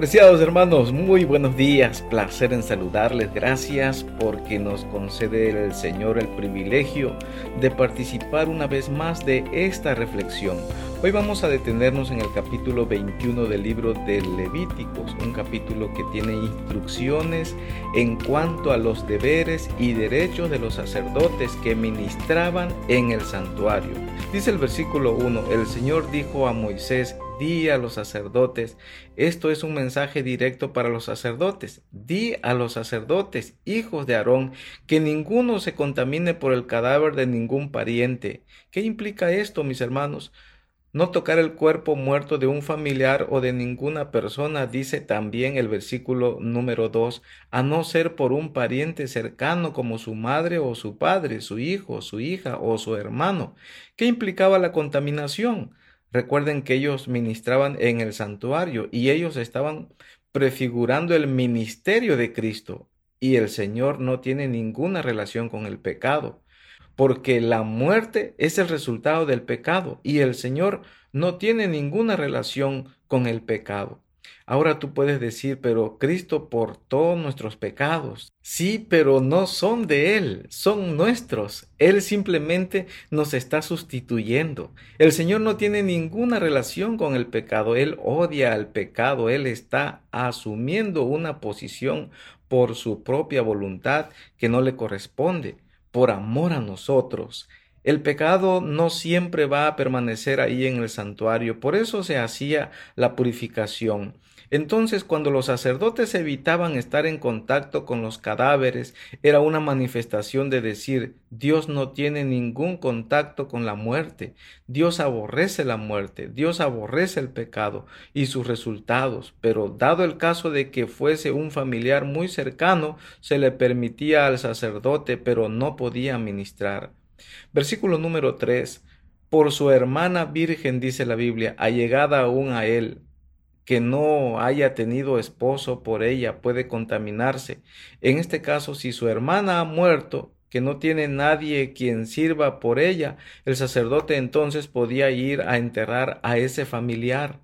Apreciados hermanos, muy buenos días, placer en saludarles, gracias porque nos concede el Señor el privilegio de participar una vez más de esta reflexión. Hoy vamos a detenernos en el capítulo 21 del libro de Levíticos, un capítulo que tiene instrucciones en cuanto a los deberes y derechos de los sacerdotes que ministraban en el santuario. Dice el versículo 1, el Señor dijo a Moisés, di a los sacerdotes. Esto es un mensaje directo para los sacerdotes. Di a los sacerdotes, hijos de Aarón, que ninguno se contamine por el cadáver de ningún pariente. ¿Qué implica esto, mis hermanos? No tocar el cuerpo muerto de un familiar o de ninguna persona, dice también el versículo número 2, a no ser por un pariente cercano como su madre o su padre, su hijo, su hija o su hermano. ¿Qué implicaba la contaminación? Recuerden que ellos ministraban en el santuario y ellos estaban prefigurando el ministerio de Cristo y el Señor no tiene ninguna relación con el pecado, porque la muerte es el resultado del pecado y el Señor no tiene ninguna relación con el pecado. Ahora tú puedes decir, pero Cristo portó nuestros pecados. Sí, pero no son de Él, son nuestros. Él simplemente nos está sustituyendo. El Señor no tiene ninguna relación con el pecado. Él odia al pecado. Él está asumiendo una posición por su propia voluntad que no le corresponde, por amor a nosotros. El pecado no siempre va a permanecer ahí en el santuario, por eso se hacía la purificación. Entonces, cuando los sacerdotes evitaban estar en contacto con los cadáveres, era una manifestación de decir, Dios no tiene ningún contacto con la muerte, Dios aborrece la muerte, Dios aborrece el pecado y sus resultados, pero dado el caso de que fuese un familiar muy cercano, se le permitía al sacerdote, pero no podía ministrar. Versículo número 3. Por su hermana virgen, dice la Biblia, allegada aún a él, que no haya tenido esposo por ella puede contaminarse. En este caso, si su hermana ha muerto, que no tiene nadie quien sirva por ella, el sacerdote entonces podía ir a enterrar a ese familiar.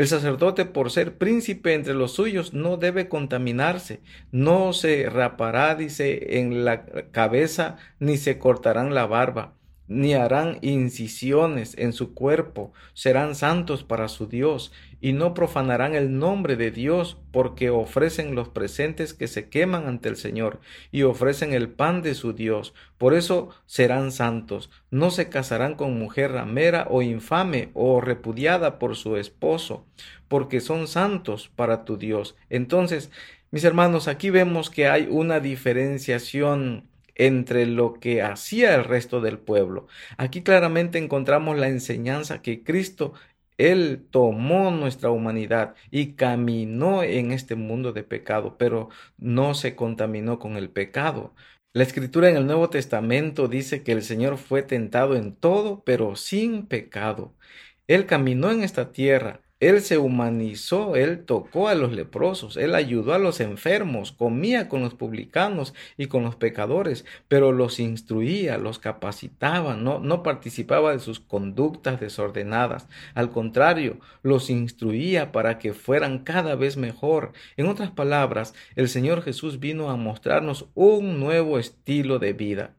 El sacerdote, por ser príncipe entre los suyos, no debe contaminarse, no se rapará, dice, en la cabeza, ni se cortarán la barba ni harán incisiones en su cuerpo, serán santos para su Dios, y no profanarán el nombre de Dios, porque ofrecen los presentes que se queman ante el Señor, y ofrecen el pan de su Dios. Por eso serán santos. No se casarán con mujer ramera o infame o repudiada por su esposo, porque son santos para tu Dios. Entonces, mis hermanos, aquí vemos que hay una diferenciación entre lo que hacía el resto del pueblo. Aquí claramente encontramos la enseñanza que Cristo él tomó nuestra humanidad y caminó en este mundo de pecado, pero no se contaminó con el pecado. La escritura en el Nuevo Testamento dice que el Señor fue tentado en todo, pero sin pecado. Él caminó en esta tierra, él se humanizó, él tocó a los leprosos, él ayudó a los enfermos, comía con los publicanos y con los pecadores, pero los instruía, los capacitaba, no, no participaba de sus conductas desordenadas. Al contrario, los instruía para que fueran cada vez mejor. En otras palabras, el Señor Jesús vino a mostrarnos un nuevo estilo de vida.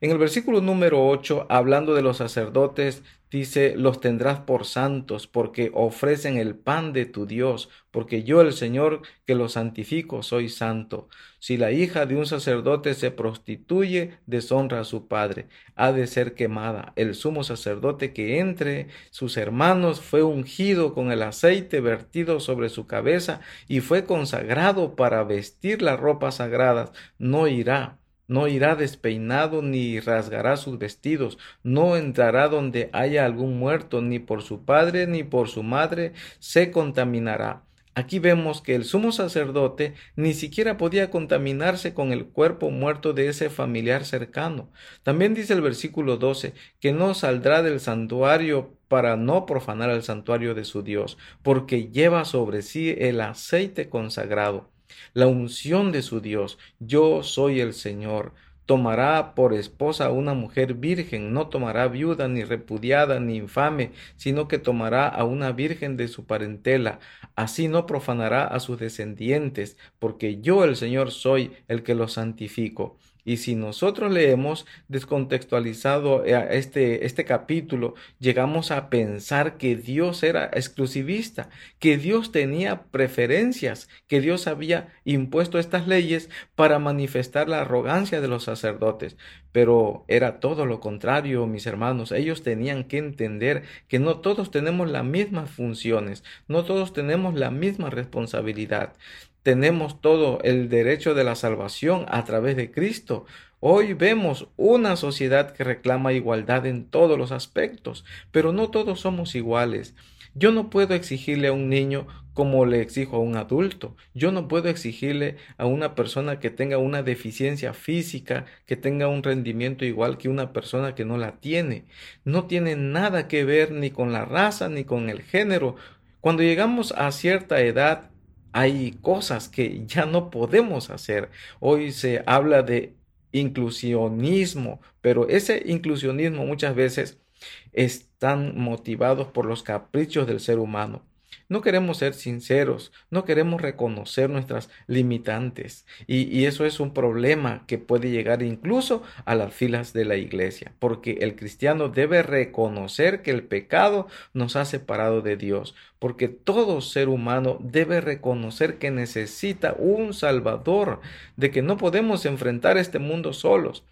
En el versículo número 8, hablando de los sacerdotes, dice, los tendrás por santos, porque ofrecen el pan de tu Dios, porque yo el Señor que los santifico soy santo. Si la hija de un sacerdote se prostituye, deshonra a su padre, ha de ser quemada. El sumo sacerdote que entre sus hermanos fue ungido con el aceite vertido sobre su cabeza y fue consagrado para vestir las ropas sagradas, no irá no irá despeinado ni rasgará sus vestidos, no entrará donde haya algún muerto, ni por su padre ni por su madre se contaminará. Aquí vemos que el sumo sacerdote ni siquiera podía contaminarse con el cuerpo muerto de ese familiar cercano. También dice el versículo 12 que no saldrá del santuario para no profanar el santuario de su Dios, porque lleva sobre sí el aceite consagrado la unción de su Dios. Yo soy el Señor. tomará por esposa a una mujer virgen, no tomará viuda, ni repudiada, ni infame, sino que tomará a una virgen de su parentela. Así no profanará a sus descendientes, porque yo el Señor soy el que los santifico. Y si nosotros leemos descontextualizado este, este capítulo, llegamos a pensar que Dios era exclusivista, que Dios tenía preferencias, que Dios había impuesto estas leyes para manifestar la arrogancia de los sacerdotes. Pero era todo lo contrario, mis hermanos. Ellos tenían que entender que no todos tenemos las mismas funciones, no todos tenemos la misma responsabilidad tenemos todo el derecho de la salvación a través de Cristo. Hoy vemos una sociedad que reclama igualdad en todos los aspectos, pero no todos somos iguales. Yo no puedo exigirle a un niño como le exijo a un adulto. Yo no puedo exigirle a una persona que tenga una deficiencia física, que tenga un rendimiento igual que una persona que no la tiene. No tiene nada que ver ni con la raza ni con el género. Cuando llegamos a cierta edad, hay cosas que ya no podemos hacer. Hoy se habla de inclusionismo, pero ese inclusionismo muchas veces están motivados por los caprichos del ser humano. No queremos ser sinceros, no queremos reconocer nuestras limitantes y, eso es un problema que puede llegar incluso a las filas de la iglesia, porque el cristiano debe reconocer que el pecado nos ha separado de Dios, porque todo ser humano debe reconocer que necesita un Salvador, de que no podemos enfrentar este mundo solos.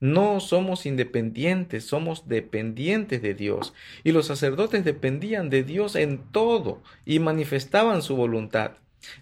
No somos independientes, somos dependientes de Dios. Y los sacerdotes dependían de Dios en todo y manifestaban su voluntad.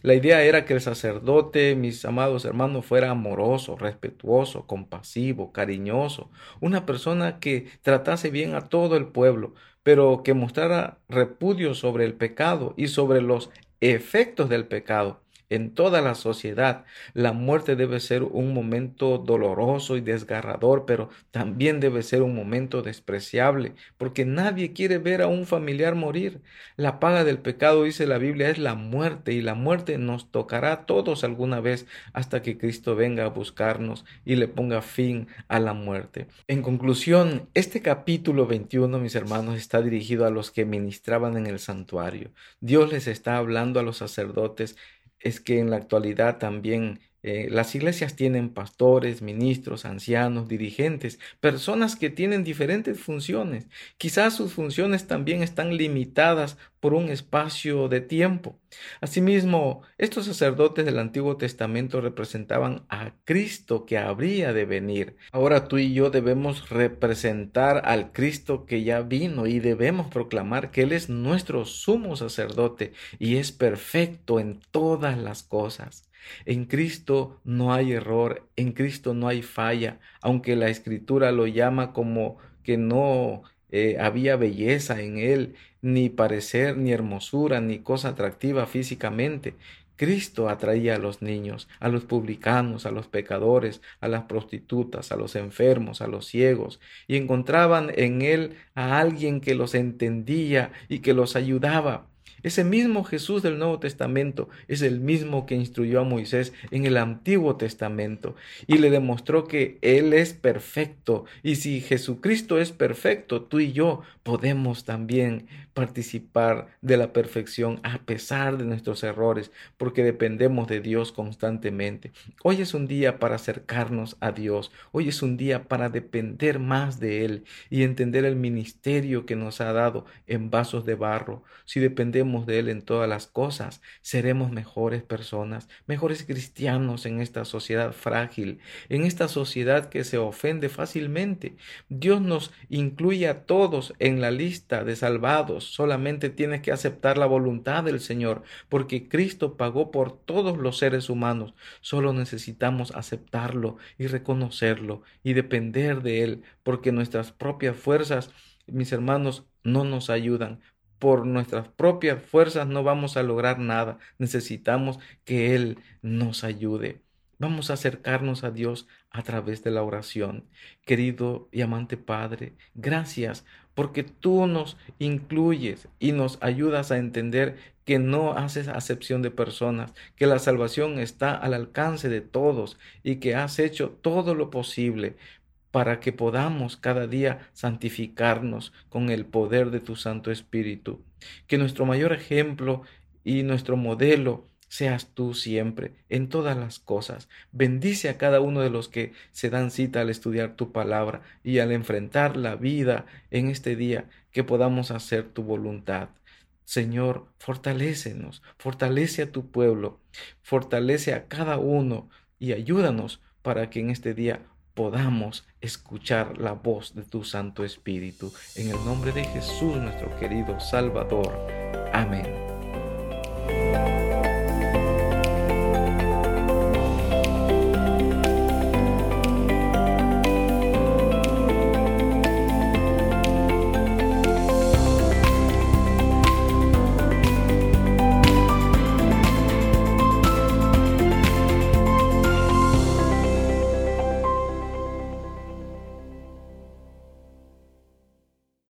La idea era que el sacerdote, mis amados hermanos, fuera amoroso, respetuoso, compasivo, cariñoso, una persona que tratase bien a todo el pueblo, pero que mostrara repudio sobre el pecado y sobre los efectos del pecado en toda la sociedad. La muerte debe ser un momento doloroso y desgarrador, pero también debe ser un momento despreciable, porque nadie quiere ver a un familiar morir. La paga del pecado, dice la Biblia, es la muerte, y la muerte nos tocará a todos alguna vez hasta que Cristo venga a buscarnos y le ponga fin a la muerte. En conclusión, este capítulo 21, mis hermanos, está dirigido a los que ministraban en el santuario. Dios les está hablando a los sacerdotes es que en la actualidad también eh, las iglesias tienen pastores, ministros, ancianos, dirigentes, personas que tienen diferentes funciones. Quizás sus funciones también están limitadas por un espacio de tiempo. Asimismo, estos sacerdotes del Antiguo Testamento representaban a Cristo que habría de venir. Ahora tú y yo debemos representar al Cristo que ya vino y debemos proclamar que Él es nuestro sumo sacerdote y es perfecto en todas las cosas. En Cristo no hay error, en Cristo no hay falla, aunque la escritura lo llama como que no eh, había belleza en él, ni parecer, ni hermosura, ni cosa atractiva físicamente. Cristo atraía a los niños, a los publicanos, a los pecadores, a las prostitutas, a los enfermos, a los ciegos, y encontraban en él a alguien que los entendía y que los ayudaba. Ese mismo Jesús del Nuevo Testamento es el mismo que instruyó a Moisés en el Antiguo Testamento y le demostró que Él es perfecto. Y si Jesucristo es perfecto, tú y yo podemos también participar de la perfección a pesar de nuestros errores, porque dependemos de Dios constantemente. Hoy es un día para acercarnos a Dios, hoy es un día para depender más de Él y entender el ministerio que nos ha dado en vasos de barro. Si de Él en todas las cosas, seremos mejores personas, mejores cristianos en esta sociedad frágil, en esta sociedad que se ofende fácilmente. Dios nos incluye a todos en la lista de salvados solamente tienes que aceptar la voluntad del Señor, porque Cristo pagó por todos los seres humanos. Solo necesitamos aceptarlo y reconocerlo y depender de Él, porque nuestras propias fuerzas, mis hermanos, no nos ayudan. Por nuestras propias fuerzas no vamos a lograr nada. Necesitamos que Él nos ayude. Vamos a acercarnos a Dios a través de la oración. Querido y amante Padre, gracias porque tú nos incluyes y nos ayudas a entender que no haces acepción de personas, que la salvación está al alcance de todos y que has hecho todo lo posible para que podamos cada día santificarnos con el poder de tu Santo Espíritu. Que nuestro mayor ejemplo y nuestro modelo seas tú siempre, en todas las cosas. Bendice a cada uno de los que se dan cita al estudiar tu palabra y al enfrentar la vida en este día, que podamos hacer tu voluntad. Señor, fortalécenos, fortalece a tu pueblo, fortalece a cada uno y ayúdanos para que en este día podamos escuchar la voz de tu Santo Espíritu. En el nombre de Jesús, nuestro querido Salvador. Amén.